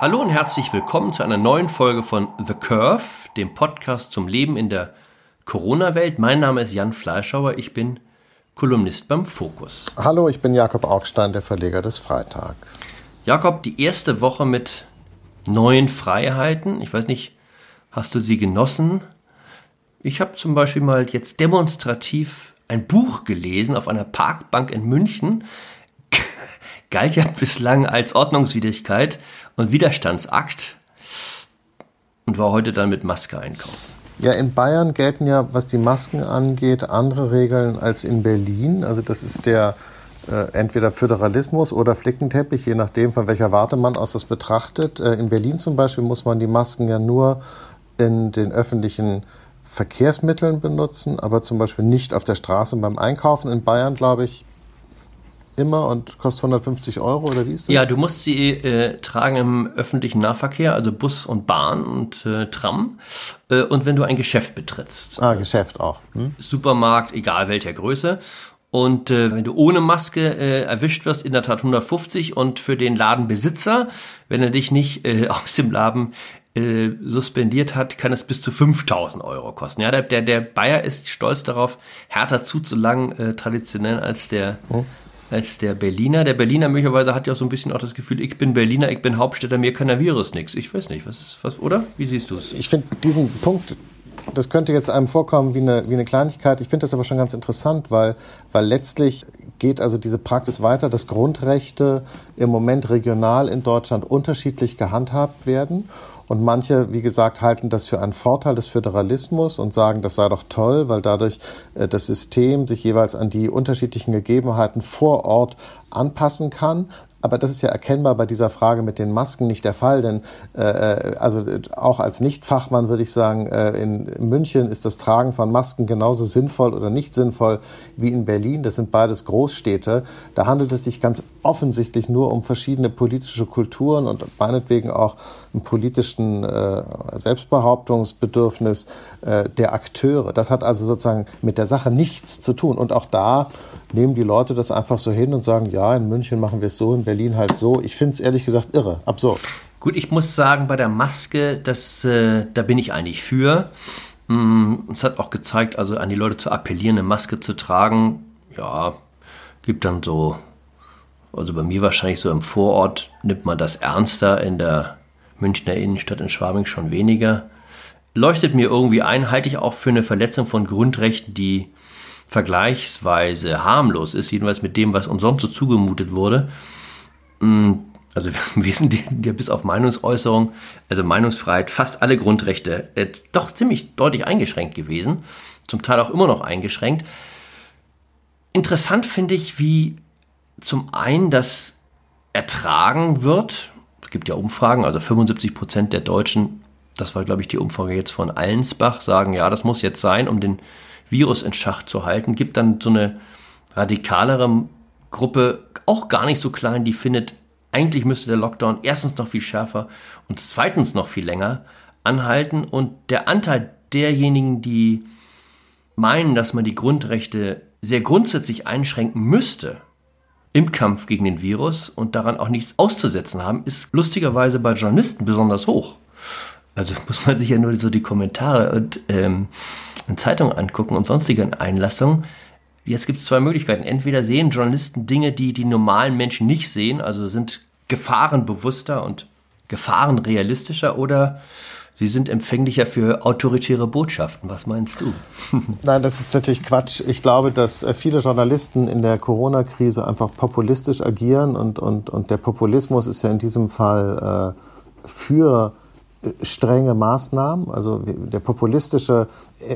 Hallo und herzlich willkommen zu einer neuen Folge von The Curve, dem Podcast zum Leben in der Corona-Welt. Mein Name ist Jan Fleischauer, ich bin Kolumnist beim Fokus. Hallo, ich bin Jakob Augstein, der Verleger des Freitag. Jakob, die erste Woche mit neuen Freiheiten. Ich weiß nicht, hast du sie genossen? Ich habe zum Beispiel mal jetzt demonstrativ ein Buch gelesen auf einer Parkbank in München. Galt ja bislang als Ordnungswidrigkeit und Widerstandsakt und war heute dann mit Maske einkaufen. Ja, in Bayern gelten ja, was die Masken angeht, andere Regeln als in Berlin. Also das ist der äh, entweder Föderalismus oder Flickenteppich, je nachdem, von welcher Warte man aus das betrachtet. Äh, in Berlin zum Beispiel muss man die Masken ja nur in den öffentlichen Verkehrsmitteln benutzen, aber zum Beispiel nicht auf der Straße beim Einkaufen. In Bayern, glaube ich, immer und kostet 150 Euro oder wie ist das? Ja, du musst sie äh, tragen im öffentlichen Nahverkehr, also Bus und Bahn und äh, Tram. Äh, und wenn du ein Geschäft betrittst. Ah, Geschäft auch. Hm? Supermarkt, egal welcher Größe. Und äh, wenn du ohne Maske äh, erwischt wirst, in der Tat 150. Und für den Ladenbesitzer, wenn er dich nicht äh, aus dem Laden äh, suspendiert hat, kann es bis zu 5000 Euro kosten. Ja, der, der, der Bayer ist stolz darauf, härter zuzulangen, äh, traditionell als der, hm als der Berliner. Der Berliner möglicherweise hat ja auch so ein bisschen auch das Gefühl, ich bin Berliner, ich bin Hauptstädter, mir kann der Virus nichts. Ich weiß nicht, was ist, was, oder? Wie siehst du es? Ich finde diesen Punkt, das könnte jetzt einem vorkommen wie eine, wie eine Kleinigkeit. Ich finde das aber schon ganz interessant, weil, weil letztlich geht also diese Praxis weiter, dass Grundrechte im Moment regional in Deutschland unterschiedlich gehandhabt werden. Und manche, wie gesagt, halten das für einen Vorteil des Föderalismus und sagen, das sei doch toll, weil dadurch äh, das System sich jeweils an die unterschiedlichen Gegebenheiten vor Ort anpassen kann. Aber das ist ja erkennbar bei dieser Frage mit den Masken nicht der Fall, denn äh, äh also auch als Nichtfachmann würde ich sagen, äh, in München ist das Tragen von Masken genauso sinnvoll oder nicht sinnvoll wie in Berlin. Das sind beides Großstädte. Da handelt es sich ganz offensichtlich nur um verschiedene politische Kulturen und meinetwegen auch einen politischen äh, Selbstbehauptungsbedürfnis äh, der Akteure. Das hat also sozusagen mit der Sache nichts zu tun. Und auch da nehmen die Leute das einfach so hin und sagen, ja, in München machen wir es so, in Berlin halt so. Ich finde es ehrlich gesagt irre, absurd. Gut, ich muss sagen, bei der Maske, das, äh, da bin ich eigentlich für. Mm, es hat auch gezeigt, also an die Leute zu appellieren, eine Maske zu tragen. Ja, gibt dann so, also bei mir wahrscheinlich so im Vorort nimmt man das ernster, in der Münchner Innenstadt in Schwabing schon weniger. Leuchtet mir irgendwie ein, halte ich auch für eine Verletzung von Grundrechten, die vergleichsweise harmlos ist, jedenfalls mit dem, was uns sonst so zugemutet wurde. Mm, also wir sind ja bis auf Meinungsäußerung, also Meinungsfreiheit, fast alle Grundrechte äh, doch ziemlich deutlich eingeschränkt gewesen, zum Teil auch immer noch eingeschränkt. Interessant finde ich, wie zum einen das ertragen wird. Es gibt ja Umfragen, also 75 Prozent der Deutschen, das war glaube ich die Umfrage jetzt von Allensbach, sagen, ja, das muss jetzt sein, um den Virus in Schach zu halten, gibt dann so eine radikalere Gruppe, auch gar nicht so klein, die findet, eigentlich müsste der Lockdown erstens noch viel schärfer und zweitens noch viel länger anhalten. Und der Anteil derjenigen, die meinen, dass man die Grundrechte sehr grundsätzlich einschränken müsste im Kampf gegen den Virus und daran auch nichts auszusetzen haben, ist lustigerweise bei Journalisten besonders hoch. Also muss man sich ja nur so die Kommentare und ähm, Zeitungen angucken und sonstigen Einlassungen. Jetzt gibt es zwei Möglichkeiten. Entweder sehen Journalisten Dinge, die die normalen Menschen nicht sehen, also sind gefahrenbewusster und gefahrenrealistischer, oder sie sind empfänglicher für autoritäre Botschaften. Was meinst du? Nein, das ist natürlich Quatsch. Ich glaube, dass äh, viele Journalisten in der Corona-Krise einfach populistisch agieren und, und, und der Populismus ist ja in diesem Fall äh, für strenge Maßnahmen. Also der populistische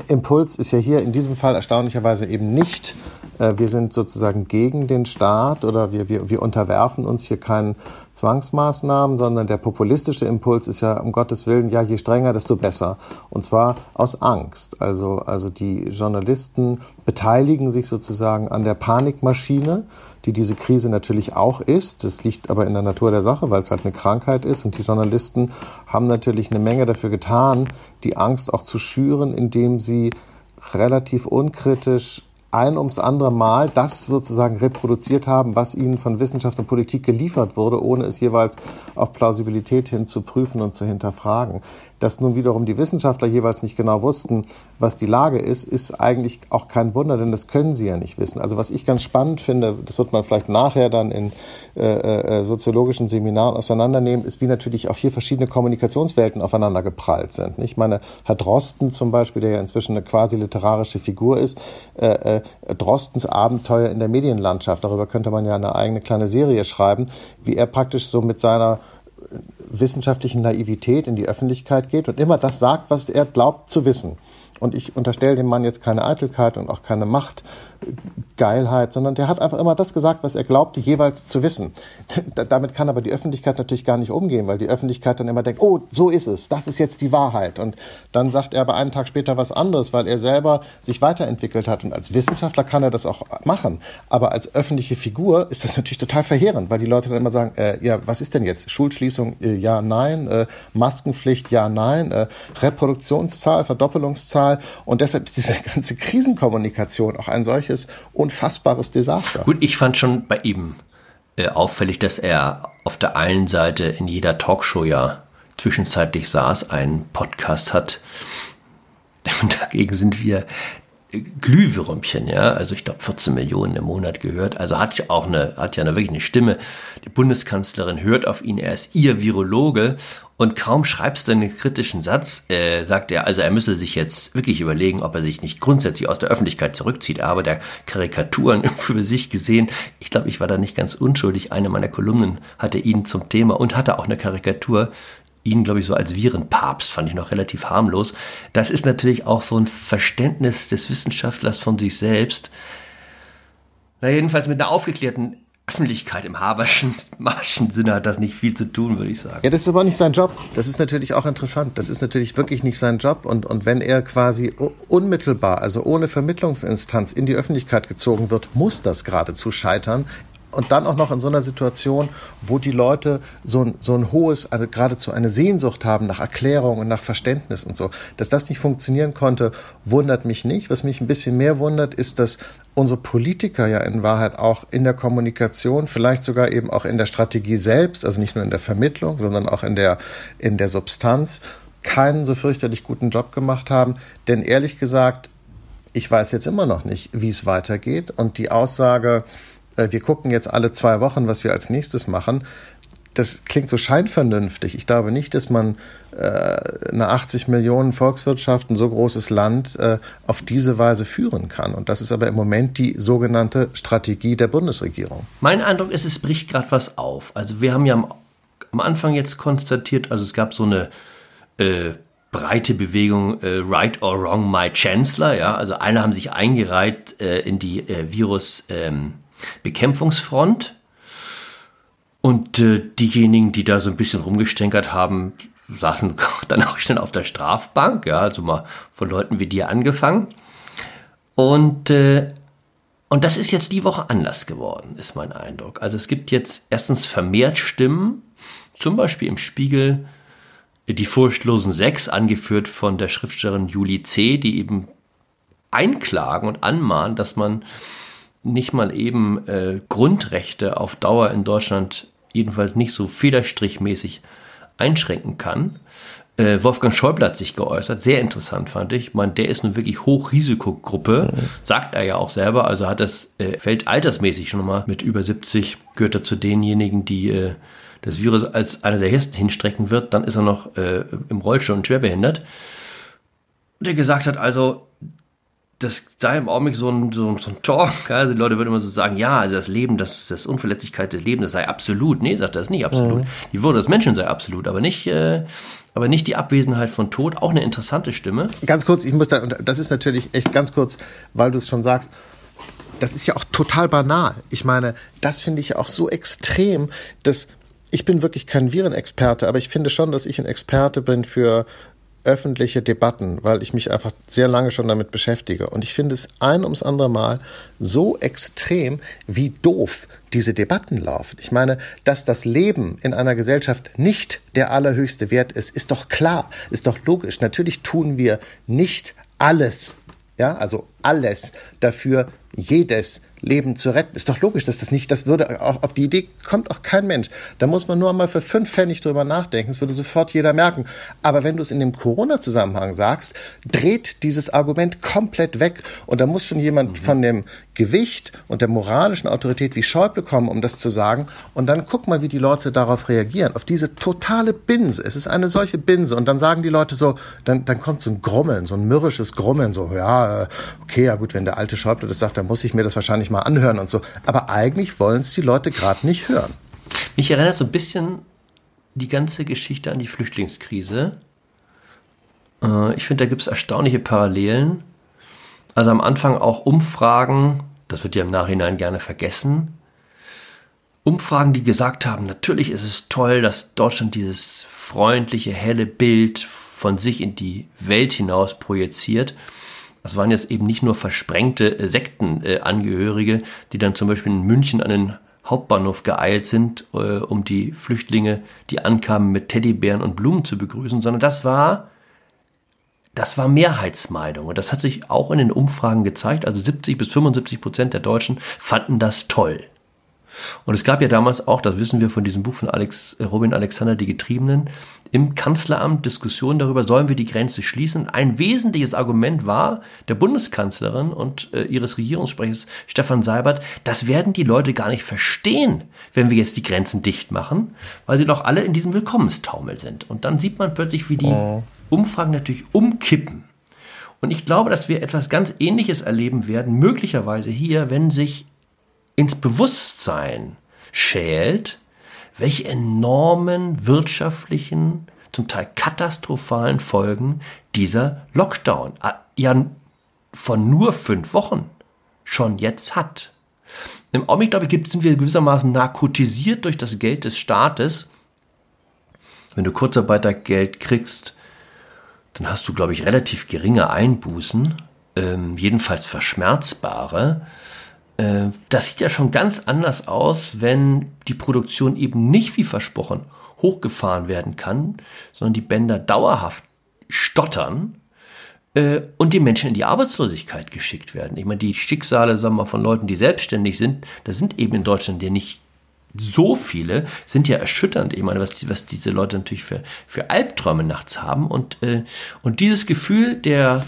Impuls ist ja hier in diesem Fall erstaunlicherweise eben nicht, wir sind sozusagen gegen den Staat oder wir, wir, wir unterwerfen uns hier keinen Zwangsmaßnahmen, sondern der populistische Impuls ist ja um Gottes Willen, ja, je strenger, desto besser. Und zwar aus Angst. Also, also die Journalisten beteiligen sich sozusagen an der Panikmaschine die diese Krise natürlich auch ist. Das liegt aber in der Natur der Sache, weil es halt eine Krankheit ist. Und die Journalisten haben natürlich eine Menge dafür getan, die Angst auch zu schüren, indem sie relativ unkritisch ein ums andere Mal das sozusagen reproduziert haben, was ihnen von Wissenschaft und Politik geliefert wurde, ohne es jeweils auf Plausibilität hin zu prüfen und zu hinterfragen. Dass nun wiederum die Wissenschaftler jeweils nicht genau wussten, was die Lage ist, ist eigentlich auch kein Wunder, denn das können sie ja nicht wissen. Also was ich ganz spannend finde, das wird man vielleicht nachher dann in äh, äh, soziologischen Seminaren auseinandernehmen, ist, wie natürlich auch hier verschiedene Kommunikationswelten aufeinander geprallt sind. Ich meine, Herr Drosten zum Beispiel, der ja inzwischen eine quasi literarische Figur ist, äh, äh, Drostens Abenteuer in der Medienlandschaft, darüber könnte man ja eine eigene kleine Serie schreiben, wie er praktisch so mit seiner wissenschaftlichen Naivität in die Öffentlichkeit geht und immer das sagt, was er glaubt zu wissen. Und ich unterstelle dem Mann jetzt keine Eitelkeit und auch keine Machtgeilheit, sondern der hat einfach immer das gesagt, was er glaubte jeweils zu wissen. Damit kann aber die Öffentlichkeit natürlich gar nicht umgehen, weil die Öffentlichkeit dann immer denkt, oh, so ist es, das ist jetzt die Wahrheit. Und dann sagt er aber einen Tag später was anderes, weil er selber sich weiterentwickelt hat. Und als Wissenschaftler kann er das auch machen. Aber als öffentliche Figur ist das natürlich total verheerend, weil die Leute dann immer sagen, äh, ja, was ist denn jetzt? Schulschließung, äh, ja, nein. Äh, Maskenpflicht, ja, nein. Äh, Reproduktionszahl, Verdoppelungszahl. Und deshalb ist diese ganze Krisenkommunikation auch ein solches unfassbares Desaster. Gut, ich fand schon bei ihm äh, auffällig, dass er auf der einen Seite in jeder Talkshow ja zwischenzeitlich saß, einen Podcast hat. Und dagegen sind wir Glühwürmchen, ja, also ich glaube 14 Millionen im Monat gehört. Also hat ja auch eine, hat ja eine, wirklich eine Stimme. Die Bundeskanzlerin hört auf ihn, er ist ihr Virologe und kaum schreibst du einen kritischen Satz, äh, sagt er, also er müsse sich jetzt wirklich überlegen, ob er sich nicht grundsätzlich aus der Öffentlichkeit zurückzieht. Er habe der Karikaturen für sich gesehen. Ich glaube, ich war da nicht ganz unschuldig. Eine meiner Kolumnen hatte ihn zum Thema und hatte auch eine Karikatur ihn, glaube ich, so als Virenpapst fand ich noch relativ harmlos. Das ist natürlich auch so ein Verständnis des Wissenschaftlers von sich selbst. Na, jedenfalls mit einer aufgeklärten Öffentlichkeit im Haberschen Sinne hat das nicht viel zu tun, würde ich sagen. Ja, das ist aber nicht sein Job. Das ist natürlich auch interessant. Das ist natürlich wirklich nicht sein Job. Und, und wenn er quasi unmittelbar, also ohne Vermittlungsinstanz in die Öffentlichkeit gezogen wird, muss das geradezu scheitern und dann auch noch in so einer Situation, wo die Leute so ein, so ein hohes, also geradezu eine Sehnsucht haben nach Erklärung und nach Verständnis und so. Dass das nicht funktionieren konnte, wundert mich nicht. Was mich ein bisschen mehr wundert, ist, dass unsere Politiker ja in Wahrheit auch in der Kommunikation, vielleicht sogar eben auch in der Strategie selbst, also nicht nur in der Vermittlung, sondern auch in der, in der Substanz, keinen so fürchterlich guten Job gemacht haben. Denn ehrlich gesagt, ich weiß jetzt immer noch nicht, wie es weitergeht. Und die Aussage, wir gucken jetzt alle zwei Wochen, was wir als nächstes machen. Das klingt so scheinvernünftig. Ich glaube nicht, dass man äh, eine 80 Millionen Volkswirtschaft, ein so großes Land, äh, auf diese Weise führen kann. Und das ist aber im Moment die sogenannte Strategie der Bundesregierung. Mein Eindruck ist, es bricht gerade was auf. Also wir haben ja am, am, Anfang jetzt konstatiert, also es gab so eine äh, breite Bewegung äh, Right or Wrong My Chancellor. Ja, also alle haben sich eingereiht äh, in die äh, Virus. Ähm, Bekämpfungsfront. Und äh, diejenigen, die da so ein bisschen rumgestänkert haben, saßen dann auch schnell auf der Strafbank, ja, also mal von Leuten wie dir angefangen. Und, äh, und das ist jetzt die Woche anders geworden, ist mein Eindruck. Also es gibt jetzt erstens vermehrt Stimmen, zum Beispiel im Spiegel die furchtlosen Sechs, angeführt von der Schriftstellerin Julie C., die eben einklagen und anmahnen, dass man nicht mal eben äh, Grundrechte auf Dauer in Deutschland jedenfalls nicht so federstrichmäßig einschränken kann. Äh, Wolfgang Schäuble hat sich geäußert, sehr interessant fand ich. Man, der ist eine wirklich Hochrisikogruppe, mhm. sagt er ja auch selber, also hat das, äh, fällt altersmäßig schon mal mit über 70, gehört er zu denjenigen, die äh, das Virus als einer der ersten hinstrecken wird, dann ist er noch äh, im Rollstuhl und schwerbehindert. Der gesagt hat, also das sei im Augenblick so ein, so, so ein Talk. Also die Leute würden immer so sagen, ja, also das Leben, das, das Unverletzlichkeit des Lebens, das sei absolut. Nee, sagt das nicht absolut. Mhm. Die Würde des Menschen sei absolut, aber nicht, äh, aber nicht die Abwesenheit von Tod. Auch eine interessante Stimme. Ganz kurz, ich muss da, das ist natürlich echt ganz kurz, weil du es schon sagst, das ist ja auch total banal. Ich meine, das finde ich auch so extrem, dass ich bin wirklich kein Virenexperte, aber ich finde schon, dass ich ein Experte bin für öffentliche Debatten, weil ich mich einfach sehr lange schon damit beschäftige. Und ich finde es ein ums andere Mal so extrem, wie doof diese Debatten laufen. Ich meine, dass das Leben in einer Gesellschaft nicht der allerhöchste Wert ist, ist doch klar, ist doch logisch. Natürlich tun wir nicht alles ja, also alles dafür, jedes Leben zu retten. Ist doch logisch, dass das nicht, das würde auch auf die Idee kommt auch kein Mensch. Da muss man nur einmal für fünf Pfennig drüber nachdenken. Das würde sofort jeder merken. Aber wenn du es in dem Corona-Zusammenhang sagst, dreht dieses Argument komplett weg. Und da muss schon jemand mhm. von dem Gewicht und der moralischen Autorität wie Schäuble kommen, um das zu sagen. Und dann guck mal, wie die Leute darauf reagieren. Auf diese totale Binse. Es ist eine solche Binse. Und dann sagen die Leute so, dann, dann kommt so ein Grummeln, so ein mürrisches Grummeln, so, ja, äh, okay, ja gut, wenn der alte Schäuble das sagt, dann muss ich mir das wahrscheinlich mal anhören und so. Aber eigentlich wollen es die Leute gerade nicht hören. Mich erinnert so ein bisschen die ganze Geschichte an die Flüchtlingskrise. Äh, ich finde, da gibt es erstaunliche Parallelen. Also am Anfang auch Umfragen, das wird ja im Nachhinein gerne vergessen. Umfragen, die gesagt haben, natürlich ist es toll, dass Deutschland dieses freundliche, helle Bild von sich in die Welt hinaus projiziert. Das waren jetzt eben nicht nur versprengte äh, Sektenangehörige, die dann zum Beispiel in München an den Hauptbahnhof geeilt sind, äh, um die Flüchtlinge, die ankamen, mit Teddybären und Blumen zu begrüßen, sondern das war das war Mehrheitsmeinung. Und das hat sich auch in den Umfragen gezeigt. Also 70 bis 75 Prozent der Deutschen fanden das toll. Und es gab ja damals auch, das wissen wir von diesem Buch von Alex, äh, Robin Alexander, die Getriebenen, im Kanzleramt Diskussionen darüber, sollen wir die Grenze schließen. Ein wesentliches Argument war der Bundeskanzlerin und äh, ihres Regierungssprechers Stefan Seibert, das werden die Leute gar nicht verstehen, wenn wir jetzt die Grenzen dicht machen, weil sie doch alle in diesem Willkommenstaumel sind. Und dann sieht man plötzlich, wie die oh. Umfragen natürlich umkippen. Und ich glaube, dass wir etwas ganz Ähnliches erleben werden, möglicherweise hier, wenn sich ins Bewusstsein schält, welche enormen wirtschaftlichen, zum Teil katastrophalen Folgen dieser Lockdown ja von nur fünf Wochen schon jetzt hat. Im Augenblick, glaube ich, sind wir gewissermaßen narkotisiert durch das Geld des Staates. Wenn du Kurzarbeitergeld kriegst, dann hast du, glaube ich, relativ geringe Einbußen, ähm, jedenfalls verschmerzbare. Äh, das sieht ja schon ganz anders aus, wenn die Produktion eben nicht wie versprochen hochgefahren werden kann, sondern die Bänder dauerhaft stottern äh, und die Menschen in die Arbeitslosigkeit geschickt werden. Ich meine, die Schicksale sagen wir mal, von Leuten, die selbstständig sind, das sind eben in Deutschland ja nicht so viele, sind ja erschütternd. Ich meine, was, was diese Leute natürlich für, für Albträume nachts haben. Und, äh, und dieses Gefühl der,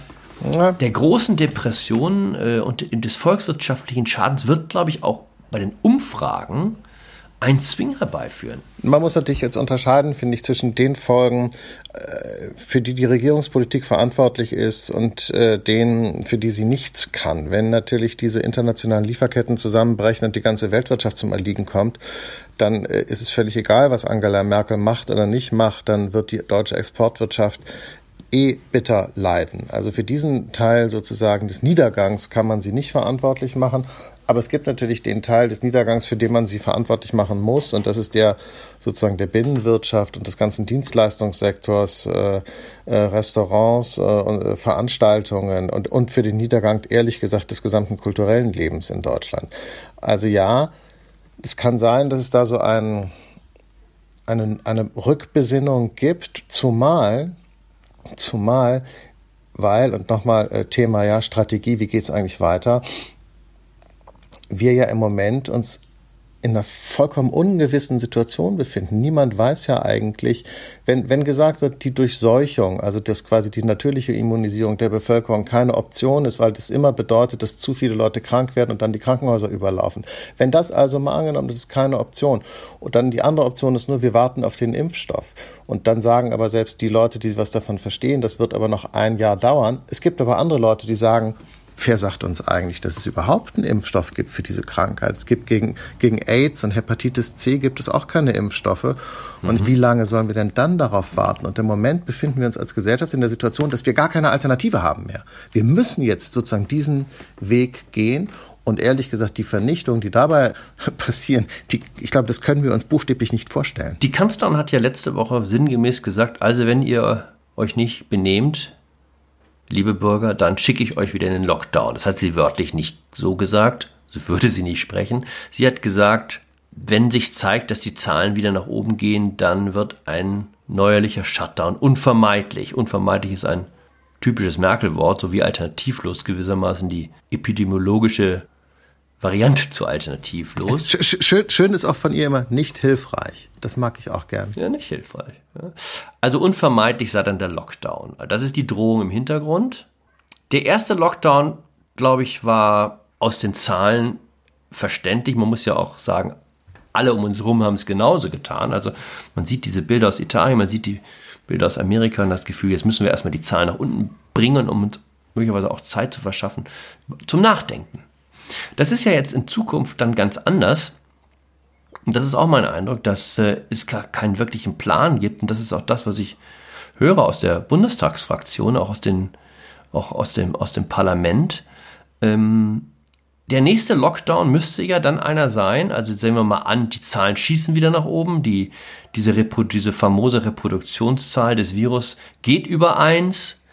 ja. der großen Depression äh, und des volkswirtschaftlichen Schadens wird, glaube ich, auch bei den Umfragen einen Zwing herbeiführen. Man muss natürlich jetzt unterscheiden, finde ich, zwischen den Folgen, äh, für die die Regierungspolitik verantwortlich ist und äh, denen, für die sie nichts kann. Wenn natürlich diese internationalen Lieferketten zusammenbrechen und die ganze Weltwirtschaft zum Erliegen kommt, dann äh, ist es völlig egal, was Angela Merkel macht oder nicht macht, dann wird die deutsche Exportwirtschaft eh bitter leiden. Also für diesen Teil sozusagen des Niedergangs kann man sie nicht verantwortlich machen. Aber es gibt natürlich den Teil des Niedergangs, für den man sie verantwortlich machen muss. Und das ist der sozusagen der Binnenwirtschaft und des ganzen Dienstleistungssektors, äh, äh, Restaurants äh, und äh, Veranstaltungen und, und für den Niedergang, ehrlich gesagt, des gesamten kulturellen Lebens in Deutschland. Also ja, es kann sein, dass es da so ein, eine, eine Rückbesinnung gibt, zumal Zumal, weil, und nochmal äh, Thema ja Strategie, wie geht es eigentlich weiter, wir ja im Moment uns in einer vollkommen ungewissen Situation befinden. Niemand weiß ja eigentlich, wenn, wenn gesagt wird, die Durchseuchung, also dass quasi die natürliche Immunisierung der Bevölkerung keine Option ist, weil das immer bedeutet, dass zu viele Leute krank werden und dann die Krankenhäuser überlaufen. Wenn das also mal angenommen, das ist keine Option und dann die andere Option ist nur, wir warten auf den Impfstoff und dann sagen aber selbst die Leute, die was davon verstehen, das wird aber noch ein Jahr dauern. Es gibt aber andere Leute, die sagen, Wer sagt uns eigentlich, dass es überhaupt einen Impfstoff gibt für diese Krankheit? Es gibt gegen, gegen AIDS und Hepatitis C gibt es auch keine Impfstoffe. Und mhm. wie lange sollen wir denn dann darauf warten? Und im Moment befinden wir uns als Gesellschaft in der Situation, dass wir gar keine Alternative haben mehr. Wir müssen jetzt sozusagen diesen Weg gehen. Und ehrlich gesagt, die Vernichtung, die dabei passieren, die, ich glaube, das können wir uns buchstäblich nicht vorstellen. Die Kanzlerin hat ja letzte Woche sinngemäß gesagt, also wenn ihr euch nicht benehmt, liebe Bürger, dann schicke ich euch wieder in den Lockdown. Das hat sie wörtlich nicht so gesagt, so würde sie nicht sprechen. Sie hat gesagt, wenn sich zeigt, dass die Zahlen wieder nach oben gehen, dann wird ein neuerlicher Shutdown unvermeidlich. Unvermeidlich ist ein typisches Merkel-Wort, so wie alternativlos gewissermaßen die epidemiologische Variante zu alternativlos. Schön, schön ist auch von ihr immer nicht hilfreich. Das mag ich auch gern. Ja, nicht hilfreich. Also unvermeidlich sei dann der Lockdown. Das ist die Drohung im Hintergrund. Der erste Lockdown, glaube ich, war aus den Zahlen verständlich. Man muss ja auch sagen, alle um uns herum haben es genauso getan. Also man sieht diese Bilder aus Italien, man sieht die Bilder aus Amerika und das Gefühl, jetzt müssen wir erstmal die Zahlen nach unten bringen, um uns möglicherweise auch Zeit zu verschaffen zum Nachdenken. Das ist ja jetzt in Zukunft dann ganz anders. Und das ist auch mein Eindruck, dass äh, es gar keinen wirklichen Plan gibt. Und das ist auch das, was ich höre aus der Bundestagsfraktion, auch aus, den, auch aus, dem, aus dem Parlament. Ähm, der nächste Lockdown müsste ja dann einer sein. Also sehen wir mal an, die Zahlen schießen wieder nach oben. Die, diese, Reprodu diese famose Reproduktionszahl des Virus geht über 1.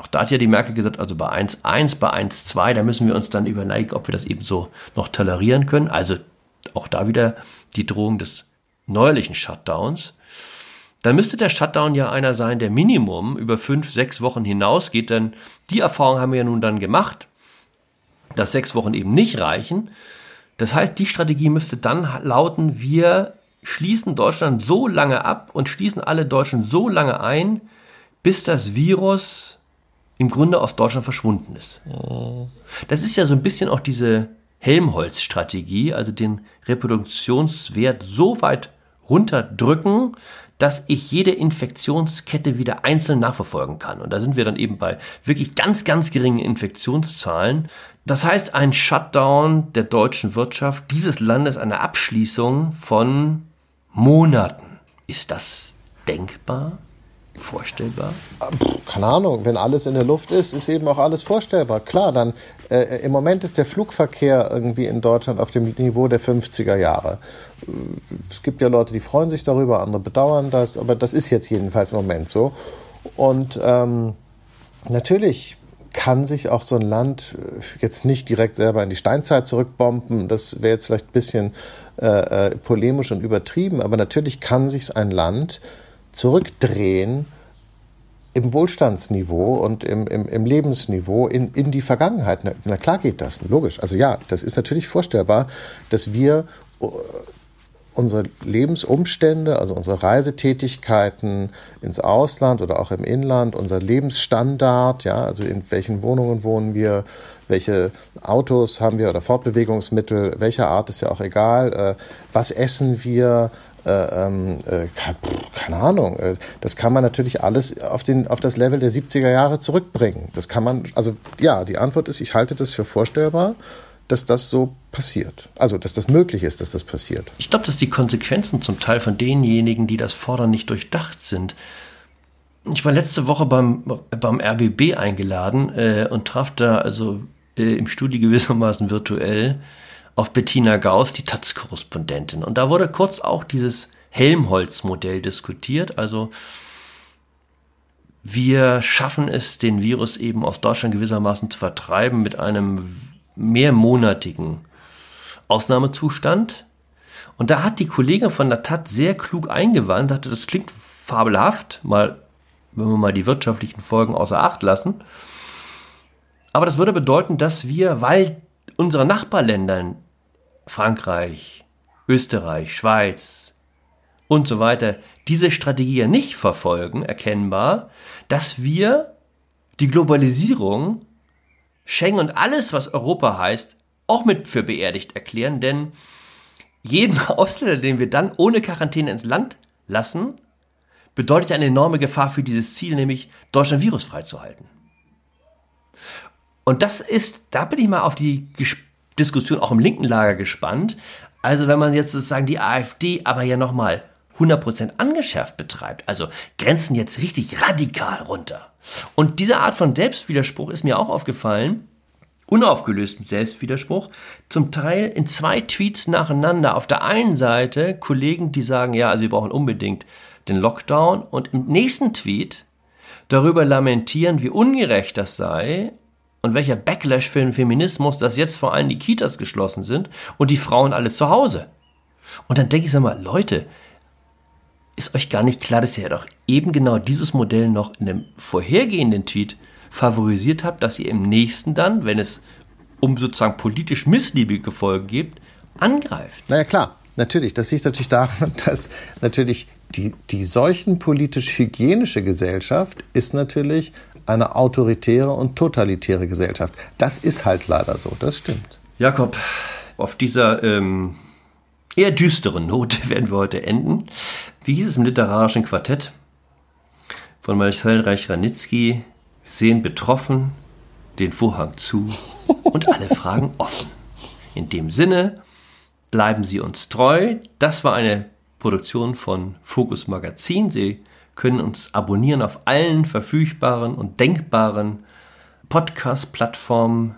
Auch da hat ja die Merkel gesagt, also bei 1,1, bei 1,2, da müssen wir uns dann überlegen, ob wir das eben so noch tolerieren können. Also auch da wieder die Drohung des neuerlichen Shutdowns. Dann müsste der Shutdown ja einer sein, der Minimum über fünf, sechs Wochen hinausgeht, denn die Erfahrung haben wir ja nun dann gemacht, dass sechs Wochen eben nicht reichen. Das heißt, die Strategie müsste dann lauten, wir schließen Deutschland so lange ab und schließen alle Deutschen so lange ein, bis das Virus im Grunde aus Deutschland verschwunden ist. Das ist ja so ein bisschen auch diese Helmholtz-Strategie, also den Reproduktionswert so weit runterdrücken, dass ich jede Infektionskette wieder einzeln nachverfolgen kann. Und da sind wir dann eben bei wirklich ganz, ganz geringen Infektionszahlen. Das heißt, ein Shutdown der deutschen Wirtschaft dieses Landes, eine Abschließung von Monaten. Ist das denkbar? Vorstellbar? Keine Ahnung, wenn alles in der Luft ist, ist eben auch alles vorstellbar. Klar, dann äh, im Moment ist der Flugverkehr irgendwie in Deutschland auf dem Niveau der 50er Jahre. Es gibt ja Leute, die freuen sich darüber, andere bedauern das, aber das ist jetzt jedenfalls im Moment so. Und ähm, natürlich kann sich auch so ein Land äh, jetzt nicht direkt selber in die Steinzeit zurückbomben. Das wäre jetzt vielleicht ein bisschen äh, äh, polemisch und übertrieben, aber natürlich kann sich ein Land zurückdrehen im Wohlstandsniveau und im, im, im Lebensniveau in, in die Vergangenheit. Na, na, klar geht das, logisch. Also ja, das ist natürlich vorstellbar, dass wir äh, unsere Lebensumstände, also unsere Reisetätigkeiten ins Ausland oder auch im Inland, unser Lebensstandard, ja, also in welchen Wohnungen wohnen wir, welche Autos haben wir oder Fortbewegungsmittel, welcher Art ist ja auch egal, äh, was essen wir, äh, ähm, äh, keine Ahnung, äh, das kann man natürlich alles auf, den, auf das Level der 70er Jahre zurückbringen. Das kann man, also ja, die Antwort ist, ich halte das für vorstellbar, dass das so passiert. Also, dass das möglich ist, dass das passiert. Ich glaube, dass die Konsequenzen zum Teil von denjenigen, die das fordern, nicht durchdacht sind. Ich war letzte Woche beim, beim RBB eingeladen äh, und traf da also äh, im Studio gewissermaßen virtuell auf Bettina Gauss, die Taz-Korrespondentin. Und da wurde kurz auch dieses Helmholtz-Modell diskutiert. Also wir schaffen es, den Virus eben aus Deutschland gewissermaßen zu vertreiben mit einem mehrmonatigen Ausnahmezustand. Und da hat die Kollegin von der Taz sehr klug eingewandt, sagte, das klingt fabelhaft, mal, wenn wir mal die wirtschaftlichen Folgen außer Acht lassen. Aber das würde bedeuten, dass wir, weil unsere Nachbarländer Frankreich, Österreich, Schweiz und so weiter diese Strategie nicht verfolgen, erkennbar, dass wir die Globalisierung, Schengen und alles, was Europa heißt, auch mit für beerdigt erklären, denn jeden Ausländer, den wir dann ohne Quarantäne ins Land lassen, bedeutet eine enorme Gefahr für dieses Ziel, nämlich Deutschland virusfrei zu halten. Und das ist, da bin ich mal auf die Diskussion auch im linken Lager gespannt. Also wenn man jetzt sozusagen die AfD aber ja nochmal 100% angeschärft betreibt, also Grenzen jetzt richtig radikal runter. Und diese Art von Selbstwiderspruch ist mir auch aufgefallen, unaufgelösten Selbstwiderspruch, zum Teil in zwei Tweets nacheinander. Auf der einen Seite Kollegen, die sagen, ja, also wir brauchen unbedingt den Lockdown und im nächsten Tweet darüber lamentieren, wie ungerecht das sei und welcher Backlash für den Feminismus, dass jetzt vor allem die Kitas geschlossen sind und die Frauen alle zu Hause. Und dann denke ich, sag mal, Leute, ist euch gar nicht klar, dass ihr doch eben genau dieses Modell noch in dem vorhergehenden Tweet favorisiert habt, dass ihr im nächsten dann, wenn es um sozusagen politisch missliebige Folgen geht, angreift? Naja, klar. Natürlich, das liegt natürlich daran, dass natürlich die, die seuchenpolitisch-hygienische Gesellschaft ist natürlich eine autoritäre und totalitäre Gesellschaft. Das ist halt leider so, das stimmt. Jakob, auf dieser ähm, eher düsteren Note werden wir heute enden. Wie hieß es im literarischen Quartett? Von Marcel Reich-Ranitzky. Sehen betroffen den Vorhang zu und alle Fragen offen. In dem Sinne, bleiben Sie uns treu. Das war eine Produktion von Focus Magazin. Sie können uns abonnieren auf allen verfügbaren und denkbaren Podcast-Plattformen.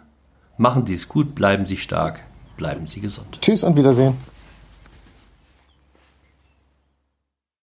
Machen Sie es gut, bleiben Sie stark, bleiben Sie gesund. Tschüss und Wiedersehen.